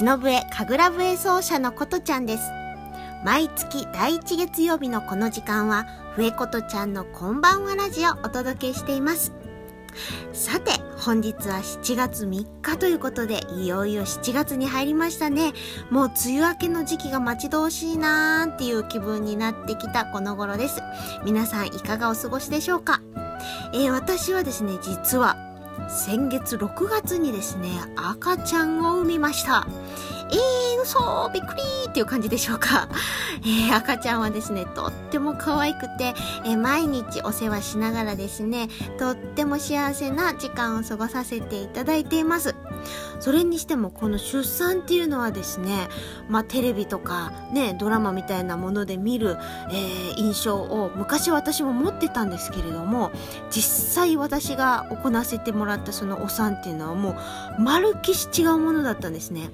忍笛神楽笛奏者のことちゃんです。毎月第1月曜日のこの時間は笛ことちゃんのこんばんはラジオをお届けしています。さて本日は7月3日ということでいよいよ7月に入りましたね。もう梅雨明けの時期が待ち遠しいなーっていう気分になってきたこの頃です。皆さんいかがお過ごしでしょうか、えー、私はですね実は先月6月にですね赤ちゃんを産みました。えー、嘘びっくりっていう感じでしょうか。えー、赤ちゃんはですね、とっても可愛くて、えー、毎日お世話しながらですね、とっても幸せな時間を過ごさせていただいています。それにしてもこの出産っていうのはですね、まあテレビとかね、ドラマみたいなもので見る、えー、印象を昔私も持ってたんですけれども、実際私が行わせてもらったそのお産っていうのはもう、まるっきし違うものだったんですね。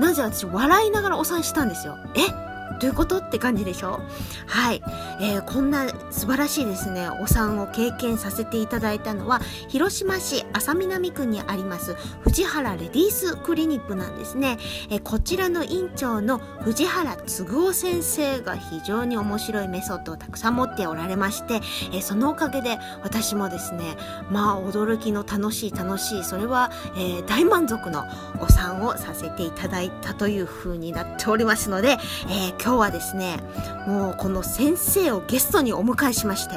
なず私笑いながらお産したんですよ。え？どういうことって感じでしょ？はい、えー、こんな素晴らしいですね。お産を経験させていただいたのは広島市安佐南区にあります藤原レディースクリニックなんですね、えー、こちらの院長の藤原嗣夫先生が非常に面白いメソッドをたくさん持っておられまして、えー、そのおかげで私もですねまあ驚きの楽しい楽しいそれは、え大満足のお産をさせていただいたという風になっておりますので、え今日はですねもうこの先生をゲストにお迎えしまして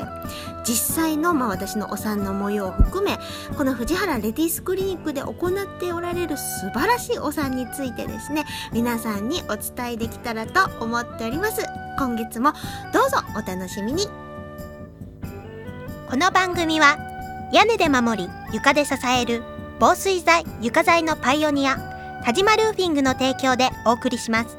実際の、まあ、私のお産の模様を含めこの藤原レディースクリニックで行っておられる素晴らしいお産についてですね皆さんにお伝えできたらと思っております。今月もどうぞお楽しみに。この番組は屋根で守り床で支える防水材床材のパイオニア田島ルーフィングの提供でお送りします。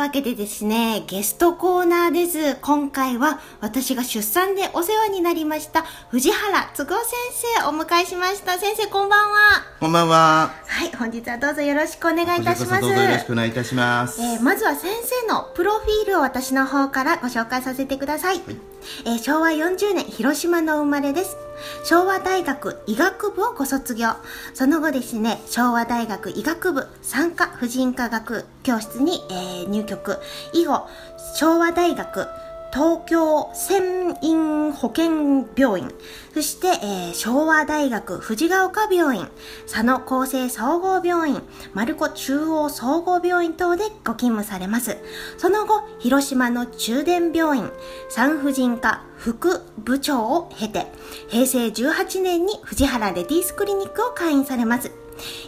わけでですね、ゲストコーナーです。今回は私が出産でお世話になりました藤原都合先生お迎えしました。先生こんばんは。こんばんは。はい、本日はどうぞよろしくお願いいたします。どうぞよろしくお願いいたします。えー、まずは先生のプロフィールを私の方からご紹介させてください。はい、えー、昭和40年広島の生まれです。昭和大学医学部をご卒業。その後ですね、昭和大学医学部産科婦人科学教室に、えー、入局。以後、昭和大学東京専院保健病院、そして、えー、昭和大学藤ヶ丘病院、佐野厚生総合病院、丸子中央総合病院等でご勤務されます。その後、広島の中電病院、産婦人科副部長を経て、平成18年に藤原レディースクリニックを開院されます。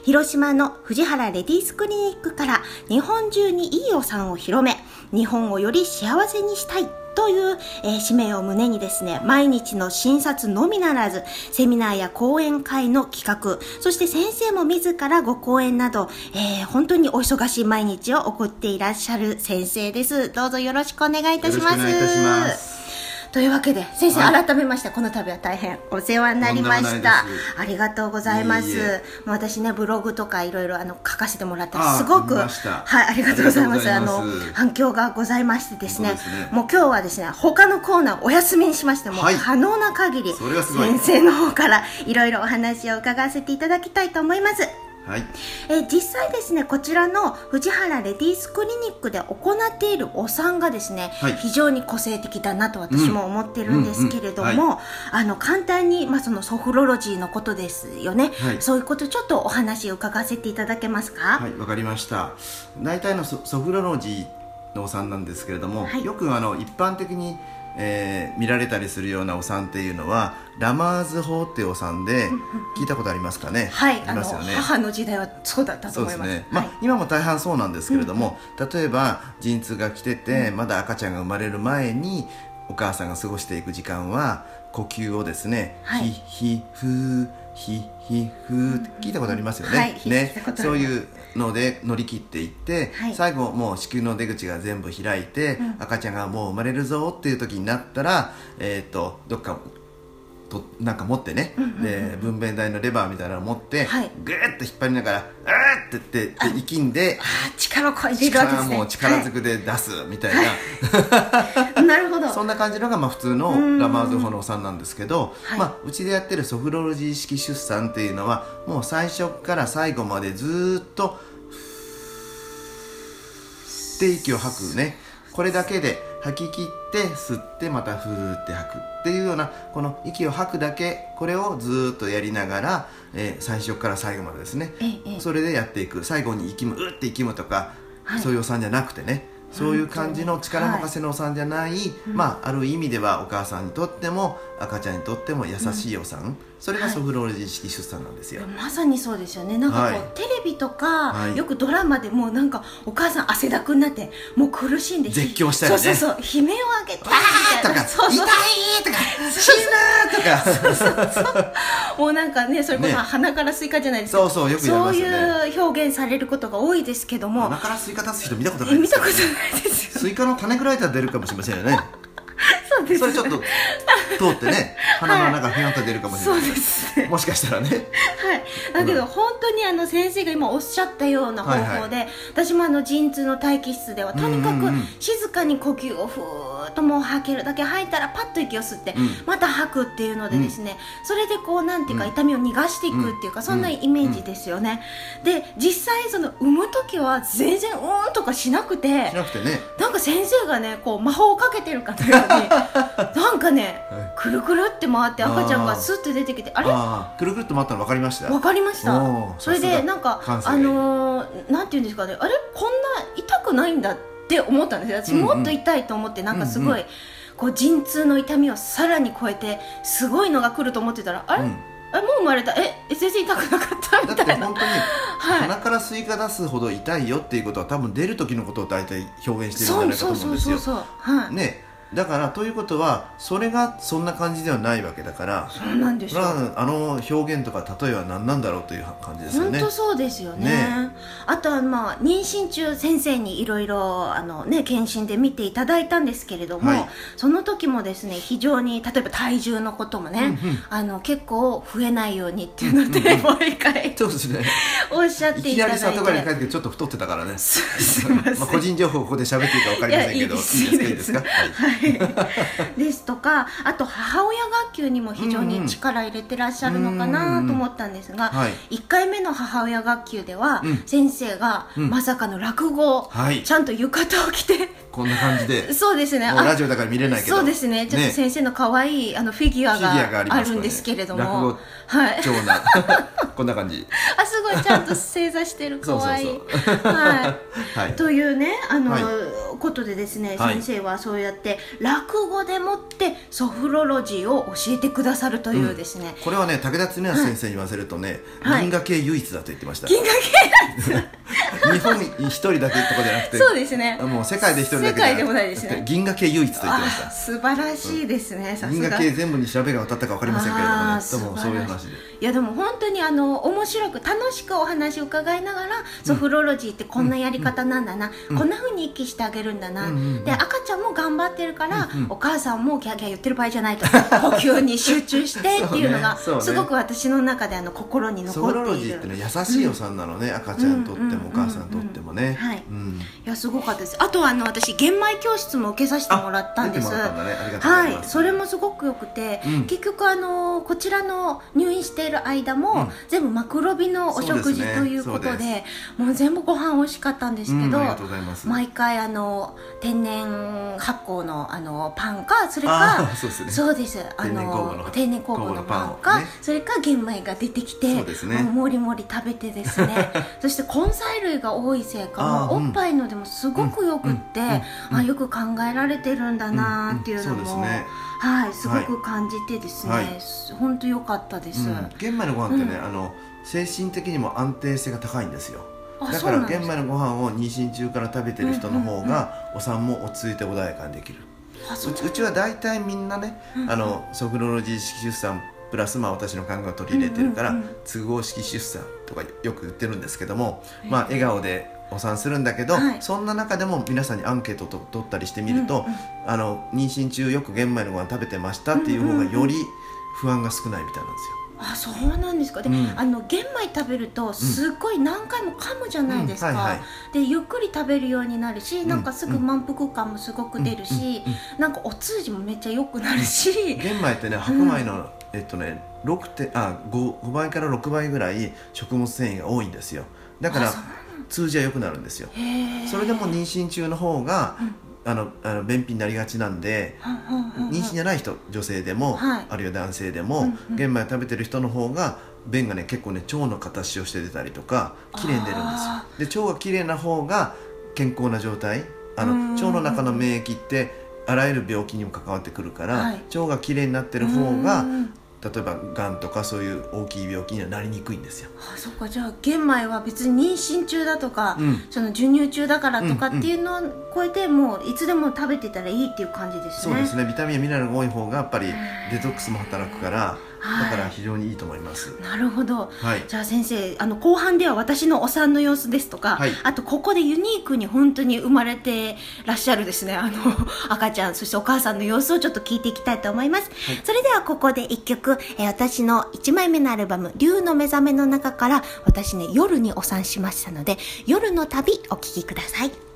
広島の藤原レディースクリニックから日本中にいいお産を広め、日本をより幸せにしたいという、えー、使命を胸にですね、毎日の診察のみならず、セミナーや講演会の企画、そして先生も自らご講演など、えー、本当にお忙しい毎日を送っていらっしゃる先生です。どうぞよろしくお願いいたします。というわけで先生、はい、改めましてこの度は大変お世話になりました。ありがとうございます。私ねブログとかいろいろあの書かせてもらったらすごくはいありがとうございます。あの反響がございましてですね、ね、もう今日はですね他のコーナーお休みにしましても、はい、可能な限り先生の方からいろいろお話を伺わせていただきたいと思いますはい。えー実際ですねこちらの藤原レディースクリニックで行っているお産がですね、はい。非常に個性的だなと私も思ってるんですけれども、簡単に、まあ、そのソフロロジーのことですよね、はい。そういうことちょっとお話を伺わせていただけますか、はい、わかりました。大体のソソフロロジーのお産なんですけれども、はい。よくあの一般的に、えー見られたりするようなお産っていうのはラマーズ法っていうお産で聞いたことありますかね？はい、ありますよね。母の時代はそうだったとそう思います。ですね、まあはい今も大半そうなんですけれども、例えば陣痛が来てて、まだ赤ちゃんが生まれる前にお母さんが過ごしていく時間は呼吸をですね、はいひひふーひひふーって聞いたことありますよね。はい聞いねそういうので乗り切っていって、はい。最後もう子宮の出口が全部開いて、うん。赤ちゃんがもう生まれるぞっていう時になったら、えー、とどっかとなんか持ってね、で分娩台のレバーみたいなの持って、はい。ぐーっと引っ張りながら「うーって言ってで力んで力をいるわけですね。力もう力ずくで出すみたいな、はい。なるほど。そんな感じのがまあ普通のうん。ラマーズ法のお産なんですけど、はい。まあ、うちでやってるソフロロジー式出産っていうのはもう最初から最後までずーっとって息を吐くね。これだけで吐き切って吸ってまたふーって吐くっていうようなこの息を吐くだけこれをずーっとやりながら、えー最初から最後までですね。それでやっていく。最後に息むうって息むとか、はい。そういうお産じゃなくてね。そういう感じの力任せのお産じゃない、まあある意味ではお母さんにとっても赤ちゃんにとっても優しいお産、それがはいソフロロジー式出産なんですよ、まさにそうですよね。なんかこう、はい。テレビとか、はい。よくドラマでもうなんかお母さん汗だくになってもう苦しんで絶叫したりね。そうそうそう。悲鳴を上げて。みたいなとか。そうそう。痛いとか。死ぬーとか。もうなんかねそれこそね。鼻からスイカじゃないですかそうそうよくやりますよね。そういう表現されることが多いですけども。鼻からスイカ出す人見たことないですよえ見たことないです。よ スイカの種ぐらいだ出るかもしれませんよねそうですそれちょっと通ってね鼻の中ふにゃっと出るかもしれそうない、ですね。もしかしたらね。はい、だけど本当にあの先生が今おっしゃったような方法で、はい私もあの陣痛の待機室ではとにかくうんうんうん。静かに呼吸をふーっともう吐けるだけ吐いたらパッと息を吸って、うん。また吐くっていうのでですね、それでこうなんていうかうん。痛みを逃がしていくっていうか、うんそんなイメージですよね、で実際その産む時は全然うーんとかしなくてしなくてね。なんか先生がねこう魔法をかけてるかのようになんかねはい。くるくるって回って赤ちゃんがスッと出てきてあれ？くるくるっと回ったの分かりました？わかりました。それでなんかあのーなんていうんですかね。あれ？こんな痛くないんだって思ったんですよ。私もっと痛いと思ってなんかすごい、うん。うこう陣痛の痛みをさらに超えてすごいのが来ると思ってたらあれ、うん。あれもう生まれた？え？え全然痛くなかった？だみいな。ったて本当にはい。鼻からスイカ出すほど痛いよっていうことは多分出る時のことを大体表現してるんじゃないかと思うんですよ。そうそうそうそう。はい、ねだからということはそれがそんな感じではないわけだからそうなんですよ。それはあの表現とか例えは何なんだろうという感じですよね。本当そうですよね。ねあとはまあ妊娠中先生にいろいろあのね検診で見ていただいたんですけれども、はい。その時もですね非常に例えば体重のこともね、うんうんあの結構増えないようにっていうので、毎回そうですね。おっしゃっいきないりて。ただいて里帰りに帰ってきてちょっと太ってたからね。すすいません。まあ個人情報をここで喋っていいか分かりませんけどいいです。か？はいですとかあと母親学級にも非常に力入れてらっしゃるのかなと思ったんですが、はい。1回目の母親学級では、うん。先生がうん。まさかの落語をはい。ちゃんと浴衣を着て、こんな感じで。そうですね。ラジオだから見れないけど。そうですね。ちょっと先生の可愛いあのフィギュアがあるんですけれど落も語はい。貴重な。こんな感じ。あすごいちゃんと正座してる。可愛い。はい。はい。というねあの、はい。ことでですね、はい。先生はそうやって落語でもってソフロロジーを教えてくださるというですね、これはね武田恒康先生に言わせるとね、はい。銀河系唯一だと言ってました。銀河日本に一人だけとかじゃなくて系そうですね。もう世界で一人だけ世界でもないですね。銀河系唯一と言ってましあた素晴らしいですね、さすが。銀河系全部に調べが渡ったか分かりませんけれどもねでもそういう話で。いやでも本当にあの面白く楽しくお話を伺いながら、ソフロロジーってこんなやり方なんだな、こんな風に息してあげるんだな、うん。うん。うんで赤ちゃんも頑張ってるから、うんうん。お母さんもギャーギャー言ってる場合じゃないと呼吸に集中してっていうのが ね。ね。すごく私の中であの心にソフロロ残っている。ジーってね優しいお産なのね、赤ちゃんにとっても、うんお母さんさんとってもね、はい。うん。いやすごかったです。あとはあの私玄米教室も受けさせてもらったんですはい。それもすごくよくて、うん。結局あのこちらの入院している間も、うん。全部マクロビのお食事ということででもう全部ご飯美味しかったんですけど、うんありがとうございます。毎回あの天然発酵のあのパンかそれあかーそうですね。そうです。あ天然酵母のの天然酵母のパンか、をね。それか玄米が出てきてそうですね。もうもりもり食べてですね。そして根菜類が多いせいかおっぱいのでもすごくよくって、あよく考えられてるんだなっていうのも、ですね。はいすごく感じてですね、はい。本当良かったです、うん、玄米のご飯ってね、うん。あの精神的にも安定性が高いんですよ。あだから玄米のご飯を妊娠中から食べてる人の方が、お産も落ち着いて穏やかにできる。ううちは大体みんなね、うんあのソフロロジー式出産プラスまあ私の考えを取り入れてるから、都合式出産とかよく言ってるんですけども、まあ笑顔でお産するんだけど、はい。そんな中でも皆さんにアンケートと取ったりしてみると、うんうん。あの妊娠中よく玄米のご飯食べてましたっていう方がより不安が少ないみたいなんですよ。あそうなんですか。で、うん。あの玄米食べるとすっごい何回も噛むじゃないですか、でゆっくり食べるようになるし、ん。なんかすぐ満腹感もすごく出るし、うんうんうん。なんかお通じもめっちゃ良くなるし、玄米ってね白米の、えっとね6点あ 5, 5倍から6倍ぐらい食物繊維が多いんですよ。だから通じは良くなるんですよ。それでも妊娠中の方が、あのあの便秘になりがちなんで妊娠じゃない人女性でも、はい。あるいは男性でも、うんうん。玄米を食べてる人の方が便がね結構ね腸の形をして出たりとか綺麗に出るんあですよ。で腸が綺麗な方が健康な状態あのうんうんうん。腸の中の免疫ってあらゆる病気にも関わってくるから、はい。腸が綺麗になってる方がうん例えばがんとかそういう大きい病気にはなりにくいんですよ。あそっか。じゃあ玄米は別に妊娠中だとか、うん。その授乳中だからとかっていうのを超えてもういつでも食べてたらいいっていう感じですね。そうですね。ビタミンやミネラルが多い方がやっぱりデトックスも働くからはい。だから非常にいいと思います。なるほど。はい。じゃあ先生あの後半では私のお産の様子ですとか、はい。あとここでユニークに本当に生まれてらっしゃるですね。あの赤ちゃんそしてお母さんの様子をちょっと聞いていきたいと思います、それではここで一曲、えー私の1枚目のアルバム「竜の目覚め」の中から私ね夜にお産しましたので「夜の旅」お聴きください。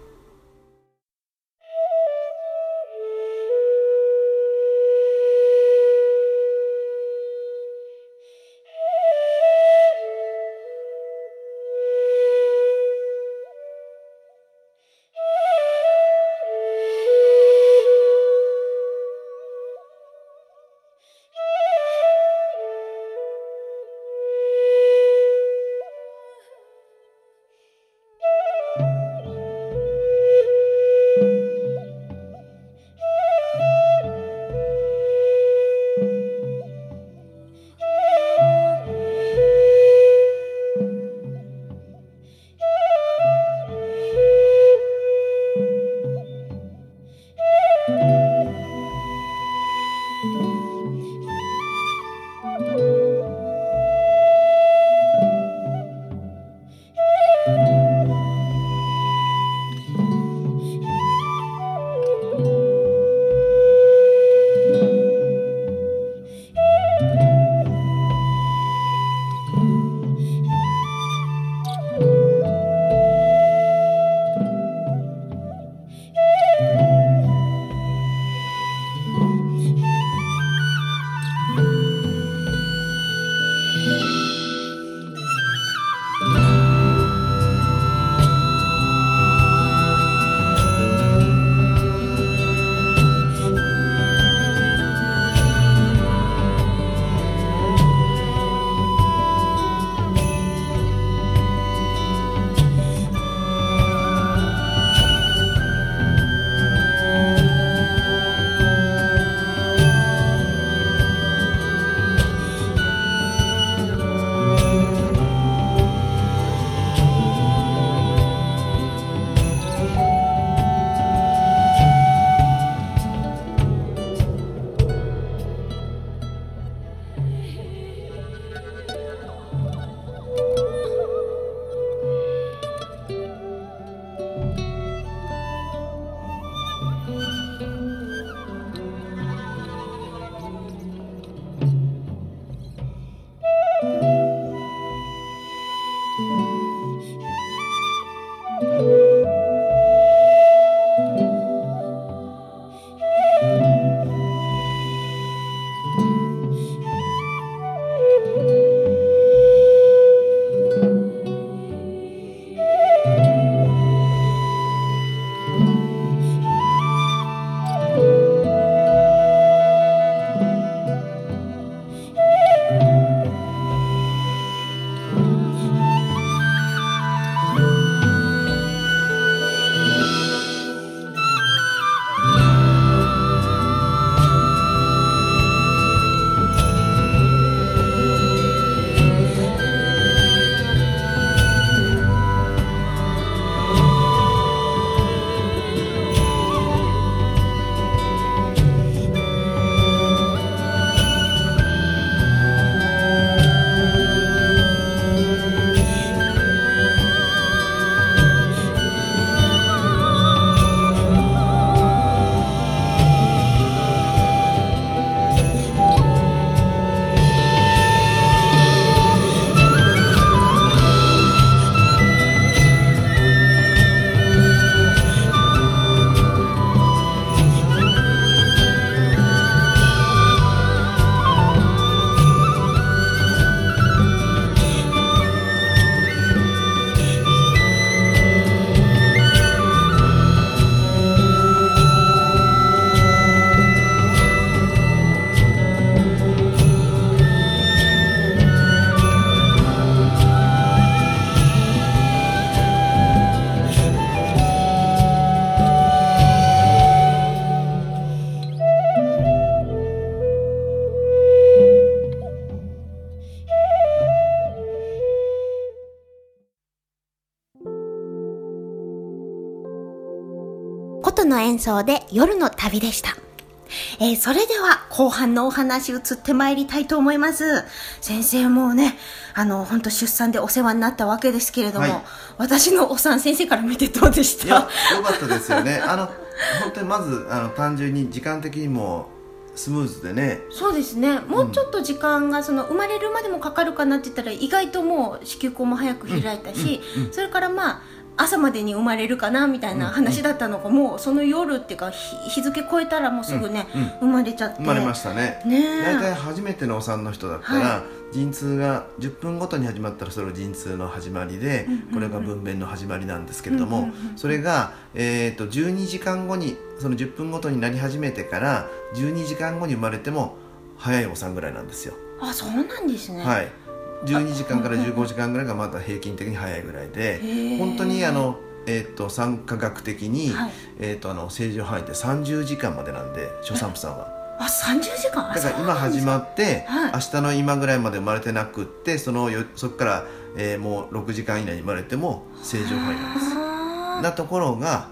琴の演奏で夜の旅でした。えーそれでは後半のお話移ってまいりたいと思います。先生もね、あの、本当出産でお世話になったわけですけれども、はい。私のお産先生から見てどうでした？良かったですよね。あの本当にまずあの単純に時間的にもスムーズでね。そうですね。もうちょっと時間がその生まれるまでもかかるかなって言ったら意外ともう子宮口も早く開いたし、それからまあ朝までに生まれるかなみたいな話だったのが、もうその夜っていうか日日付超えたらもうすぐね、生まれちゃって。生まれましたね。ねえ。大体初めてのお産の人だったら、は陣痛が10分ごとに始まったらそれを陣痛の始まりで、これが分娩の始まりなんですけれども、それが、えー、と12時間後にその10分ごとになり始めてから12時間後に生まれても早いお産ぐらいなんですよ、あそうなんですね、はい12時間から15時間ぐらいがまだ平均的に早いぐらいで本当にあの、えー、と産科学的に、はい。えー、とあの正常範囲って30時間までなんで初産婦さんは。あ30時間？だから今始まっって、はい。明日の今ぐらいまで生まれてなくってそのよそこから、えーもう6時間以内に生まれても正常範囲なんです。なところが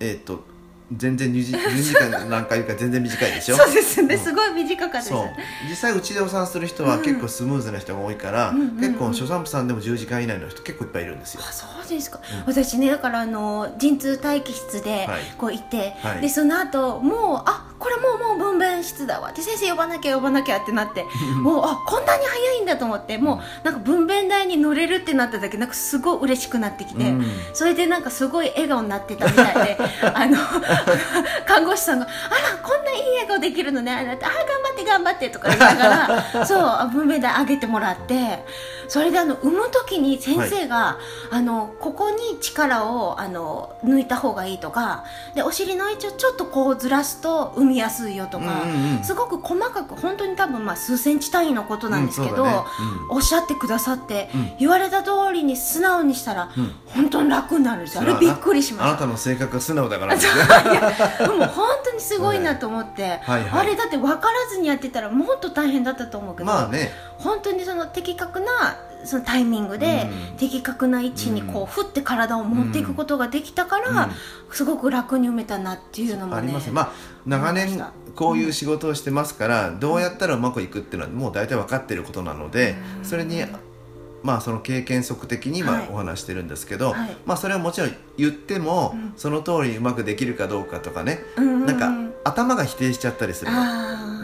えっ、と全然 12, 時12時間何回か全然短いでしょ？そうですね、うん。すごい短かったです。そう。実際うちでお産する人は結構スムーズな人が多いから、うん。結構初産婦さんでも10時間以内の人結構いっぱいいるんですよ。あそうですか、うん。私ねだからあの陣痛待機室ではい。こう行って、はい。でその後もうあこれもうもう分娩室だわ。で先生呼ばなきゃ呼ばなきゃってなって もうあこんなに早いんだと思ってもうなんか分娩台に乗れるってなっただけなんかすごい嬉しくなってきて、うん。それでなんかすごい笑顔になってたみたいで あの 看護師さんが「あらこんないい笑顔できるのね」あなたあ頑張って頑張って」とか言いながら そう分娩台上げてもらってそれであの産む時に先生が、あのここに力をあの抜いた方がいいとかでお尻の位置をちょっとこうずらすと産みやすいよとか、うんうんうん。すごく細かく本当に多分まあ数センチ単位のことなんですけど、うんそうだね。おっしゃってくださって、うん。言われた通りに素直にしたら、うん。本当に楽になるんですよ。あれびっくりしました。あなたの性格が素直だからね でも本当にすごいなと思って、はい。はいあれだって分からずにやってたらもっと大変だったと思うけど、まあね。本当にその的確なそのタイミングで、うん。的確な位置にこう、ふって体を持っていくことができたから、うん。すごく楽に産めたなっていうのもねありますまあ長年こういう仕事をしてますから、どうやったらうまくいくっていうのはもう大体分かってることなので、うん。それにまあその経験則的に今はい。お話してるんですけど、はい。まあそれはもちろん言っても、うん。その通りにうまくできるかどうかとかね、うんうんうん。なんか頭が否定しちゃったりする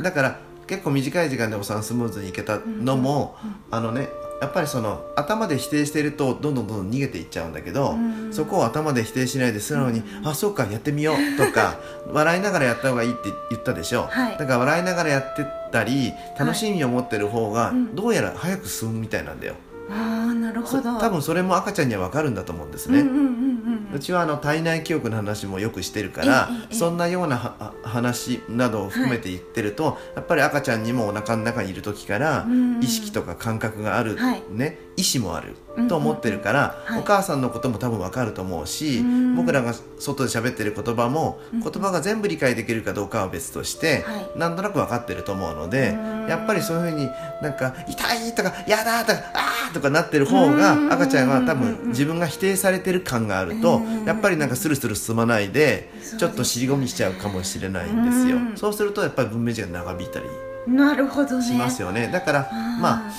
だから結構短い時間でお産スムーズにいけたのも、あのねやっぱりその頭で否定しているとどんどんどんどん逃げていっちゃうんだけど、うんそこを頭で否定しないで素直に「あそうかやってみよう」とか 笑いながらやった方がいいって言ったでしょ、はい。だから笑いながらやってたり楽しみを持ってる方がうん。どうやら早く進むみたいなんだよ、あーなるほど。そ多分それも赤ちゃんには分かるんだと思うんですね、うんうんうんうんうちはあの体内記憶の話もよくしてるからそんなようなはは話などを含めて言ってると、やっぱり赤ちゃんにもお腹の中にいる時からうん意識とか感覚がある、はい。ね、意思もある。うんと思ってるから、はい。お母さんのことも多分わかると思うし、うん。僕らが外で喋ってる言葉もうん言葉が全部理解できるかどうかは別として、はい。なんとなく分かってると思うのでうん。やっぱりそういうふうになんか「痛い!」とか「やだ!」とか「あー!」とかなってる方がうん。赤ちゃんは多うん分自分が否定されてる感があるとうん。やっぱりなんかスルスル進まないでちょっと尻込みしちゃうかもしれないんですよ。うん。そうするとやっぱり文明時間長引いたりなるほどね。しますよね。だからまあ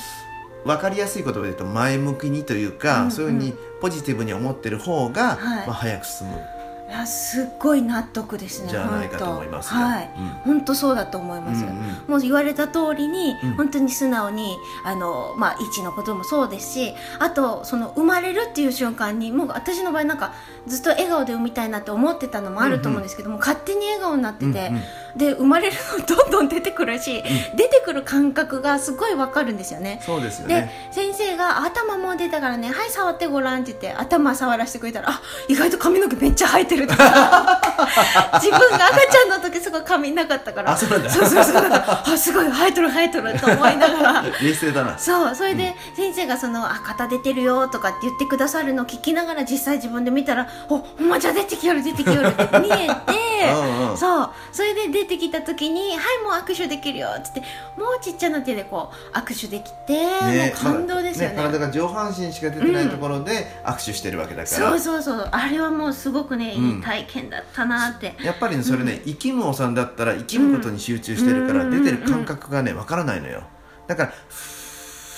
分かりやすい言葉で言うと前向きにというか、うんうん。そういうふうにポジティブに思ってる方が、はい。まあ、早く進む。いやすっごい納得ですねじゃないかと思いますはい、うん。本当そうだと思います、うんうん。もう言われた通りに、うん。本当に素直にあの、まあ、位置のこともそうですしあとその生まれるっていう瞬間にもう私の場合なんかずっと笑顔で産みたいなって思ってたのもあると思うんですけども、勝手に笑顔になってて、うんうんで生まれるのどんどん出てくるし、出てくる感覚がすごいわかるんですよね。そうですよでね先生が「頭もう出たからねはい触ってごらん」って言って頭触らせてくれたら「あ意外と髪の毛めっちゃ生えてる」とか。自分が赤ちゃんの時すごい髪なかったから。あそうなんだ。そうそうそう。あすごい生えとる生えとると思いながら。冷静だな。そう。それで先生がその「あ肩出てるよ」とかって言ってくださるのを聞きながら実際自分で見たら「おほんまじゃ出てきよる出てきよる」って見えてうんうん。そう。それで出出てきた時に「はいもう握手できるよ」っつってもうちっちゃな手でこう握手できて、もう感動ですよね。まだ体が上半身しか出てないところで握手してるわけだから、そうそうそうあれはもうすごくね、うんいい体験だったなって。やっぱりねそれね、生きむおさんだったら生きむことに集中してるから、うん。出てる感覚がねわからないのよ。だから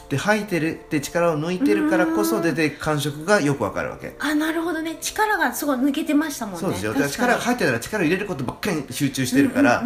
って吐いてるって力を抜いてるからこそ出て感触がよくわかるわけ。あなるほどね。力がすごい抜けてましたもんね。そうですよ。力が入ってたら力を入れることばっかりに集中してるから、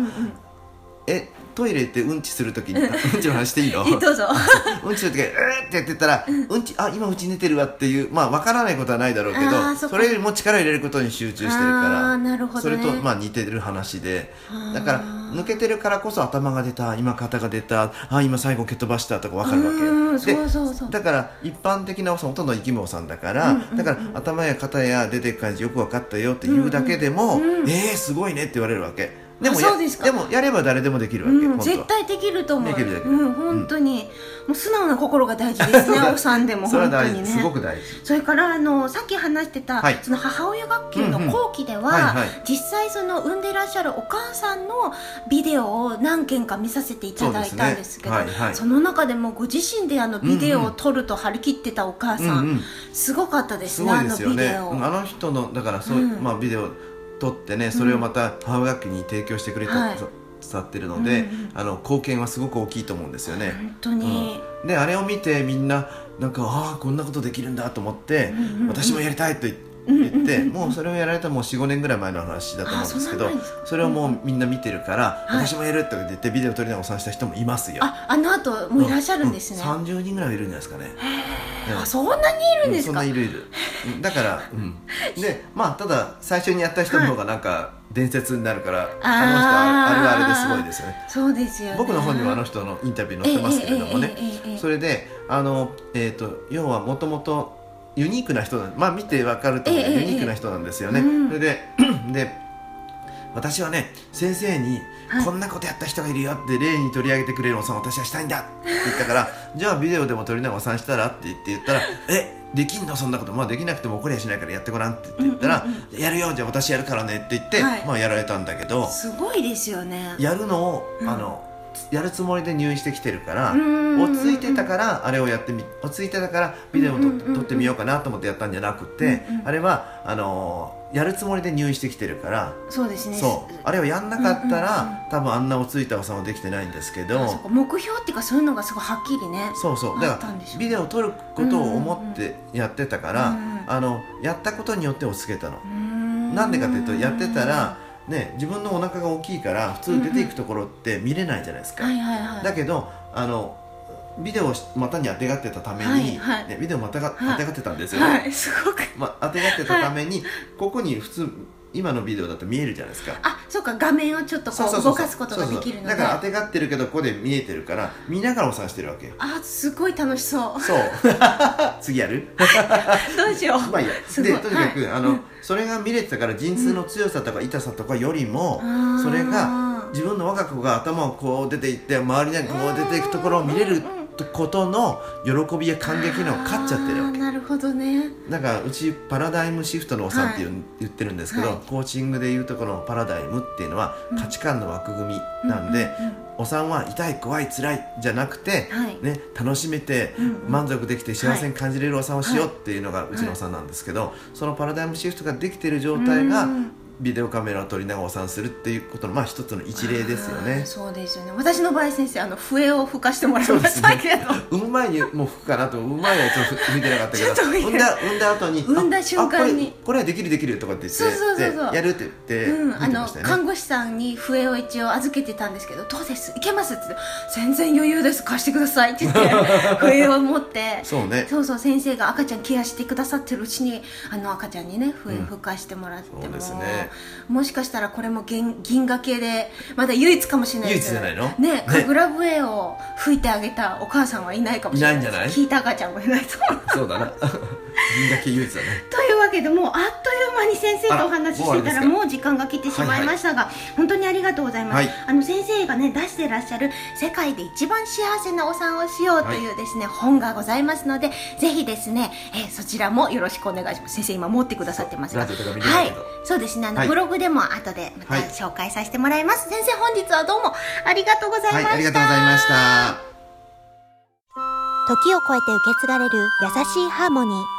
えトイレ行ってうんちするときに うんちの話していいの？えどうぞ。うんちするときにうーってやってたら、うん。ちあ今うち寝てるわっていうまあわからないことはないだろうけどあーそっか。それよりも力を入れることに集中してるからあーなるほどね。それとまあ似てる話で。だから抜けてるからこそ頭が出た今肩が出たあ今最後蹴飛ばしたとかわかるわけうんよでそうそうそう。だから一般的なおさんほとんど生き物さんだから、うんうんうん。だから頭や肩や出てく感じよく分かったよって言うだけでも、うんうんうん。えー、すごいねって言われるわけでもでもやれば誰でもできるわけ、うん、絶対できると思う。できるできる。うん本当に、もう素直な心が大事ですね お産でも本当にね。すごく大事。それからあのさっき話してた、はい。その母親学級の後期では、うん。うんはいはい。実際その産んでらっしゃるお母さんのビデオを何件か見させていただいたんですけどそね。はいはい。の中でもご自身であのビデオを撮ると張り切ってたお母さん、うんうん。すごかったですすね。あのビデオ、うんあの人のだからそう、うん。まあ、ビデオ撮ってねそれをまた母親学級に提供してくれた、はい。伝ってるので、うんうんあの貢献はすごく大きいと思うんですよね、本当に、であれを見てみんななんかああこんなことできるんだと思って、うんうんうん。私もやりたいと言って。言って、もうそれをやられたもう45年ぐらい前の話だと思うんですけどそれをもうみんな見てるから、私もやるって言ってビデオ撮りながらおした人もいますよ。ああのあともういらっしゃるんですね、うん、30人ぐらいいるんじゃないですかね。そんなにいるんですそんないるいる。だから、うん、でまあただ最初にやった人の方がなんか、伝説になるからあの人あれはあれですごいですよね。そうですよ、ね、僕の本にもあの人のインタビュー載ってますけれどもね、それであの、えー、と要はもともとユニークな人まあ見てわかるとユニークな人なんですよね、うん。それで で私はね先生にはい。こんなことやった人がいるよって例に取り上げてくれるおさん私はしたいんだって言ったから じゃあビデオでも撮りながらおさんしたらって言って言ったらえできんの？そんなこと。まあできなくても怒りはしないからやってごらんって言ったら、やるよじゃあ私やるからねって言って、はい。まあやられたんだけどすごいですよね。やるのを、うん。あのやるつもりで入院してきてるから、うん落ち着いてたからあれをやってみ落ち着いてたからビデオを撮,、ってみようかなと思ってやったんじゃなくて、うんうんあれはあのーやるつもりで入院してきてるから、そうですね。そう。あれをやんなかったら、うんうんうん多分あんな落ち着いたおさんはできてないんですけど目標っていうかそういうのがすごいはっきりねそうそう。だからビデオを撮ることを思ってやってたから、うんうんあのやったことによって落ち着けたの。なんでかっていうとやってたら、ね、自分のお腹が大きいから普通出ていくところって見れないじゃないですか。だけどあのビデオを股に当てがってたために、はいはい。ね、ビデオまたが、はい。当てがってたんですよ。ね、はいすごく。まあ、当てがってたために、ここに普通今のビデオだと見えるじゃないですか。あそうか画面をちょっとこう動かすことができるので。だから当てがってるけどここで見えてるから見ながらお産してるわけ。よあすごい楽しそう。そう。次やる？どうしよう。まあいいや。でとにかく、あのはい。うんそれが見れてたから陣痛の強さとか痛さとかよりも、あー。それが自分の我が子が頭をこう出ていって周りにこう出ていくところを見れることの喜びや感激の勝っちゃってるわけ。なるほどね。だからうちパラダイムシフトのお産って言う、言ってるんですけど、はい。コーチングでいうところのパラダイムっていうのは価値観の枠組みなんで、お産は痛い怖い辛いじゃなくて、はい。ね、楽しめて、満足できて幸せに感じれるお産をしようはいっていうのがうちのお産なんですけど、そのパラダイムシフトができてる状態がうんビデオカメラを撮りながらお産するっていうことのまあ一つの一例ですよね。そうですよね。私の場合先生あの笛を吹かしてもらいましたけど。産む前にもう吹くかなと産む前はちょっと吹いてなかったけど。産んだ産んだ後に産んだ瞬間に。これこれはできるできるとかって言ってそうそうそうそう。でやるって言ってうん、あの看護師さんに笛を一応預けてたんですけど「どうです？いけます?」って言って「全然余裕です。貸してください」って言って 笛を持って。そうね。そうそう先生が赤ちゃんケアしてくださってるうちにあの赤ちゃんにね笛を吹かしてもらっても、そうですねもしかしたらこれも銀銀河系でまだ唯一かもしれない唯一じゃないの？ねね。神楽笛を吹いてあげたお母さんはいないかもしれないいないんじゃない？聞いた赤ちゃんもいないと思う。そうだな銀河系唯一だね。というわけでもうあっという間に先生とお話ししてたらあもう時間が来てしまいましたが、本当にありがとうございます、はい。あの先生がね出してらっしゃる世界で一番幸せなお産をしようというですね、本がございますのでぜひですね、えーそちらもよろしくお願いします。先生今持ってくださってますが。はい。そうですねあの、はい。ブログでも後でまたはい。紹介させてもらいます、先生本日はどうもありがとうございました、はいありがとうございました。時を超えて受け継がれる優しいハーモニー。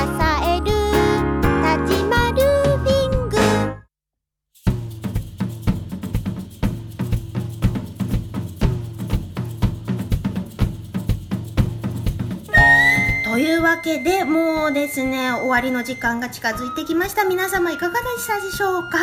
けでもうですね終わりの時間が近づいてきました。皆様いかがでしたでしょうか？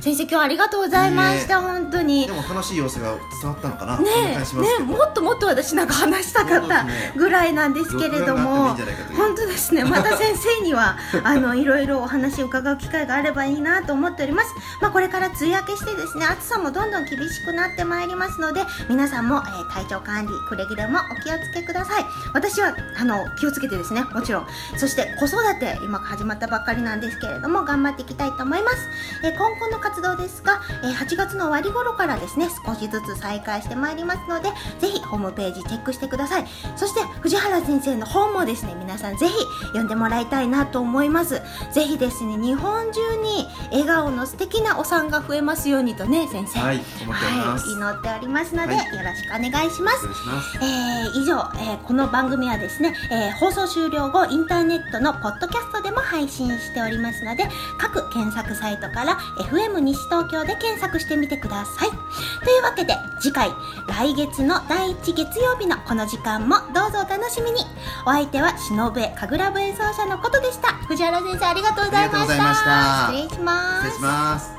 先生今日はありがとうございました、本当に。でも楽しい様子が伝わったのかな、ねねえ。もっともっと私なんか話したかったぐらいなんですけれども、録画があってもいいんじゃないかという。本当ですね。また先生には あのいろいろお話を伺う機会があればいいなと思っております、まあ、これから梅雨明けしてですね暑さもどんどん厳しくなってまいりますので皆さんも、えー体調管理くれぐれもお気をつけください。私はあの気をつけてですねもちろん。そして子育て今始まったばっかりなんですけれども頑張っていきたいと思います、えー今後の活動ですが、えー8月の終わり頃からですね少しずつ再開してまいりますのでぜひホームページチェックしてください。そして藤原先生の本もですね皆さんぜひ読んでもらいたいなと思います。ぜひですね日本中に笑顔の素敵なお産が増えますようにとね先生。はいはい、祈っておりますので、はい。よろしくお願いします。しえー以上、えーこの番組はですね、えー放送終了後インターネットのポッドキャストでも配信しておりますので各検索サイトから FM 西東京で検索してみてください。というわけで次回来月の第1月曜日のこの時間もどうぞお楽しみに。お相手は忍笛神楽笛奏者のことでした。藤原先生ありがとうございました。ありがとうございました。失礼します。失礼します。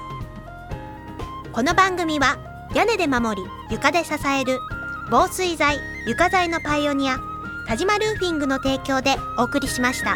この番組は屋根で守り床で支える防水材床材のパイオニア田島ルーフィングの提供でお送りしました。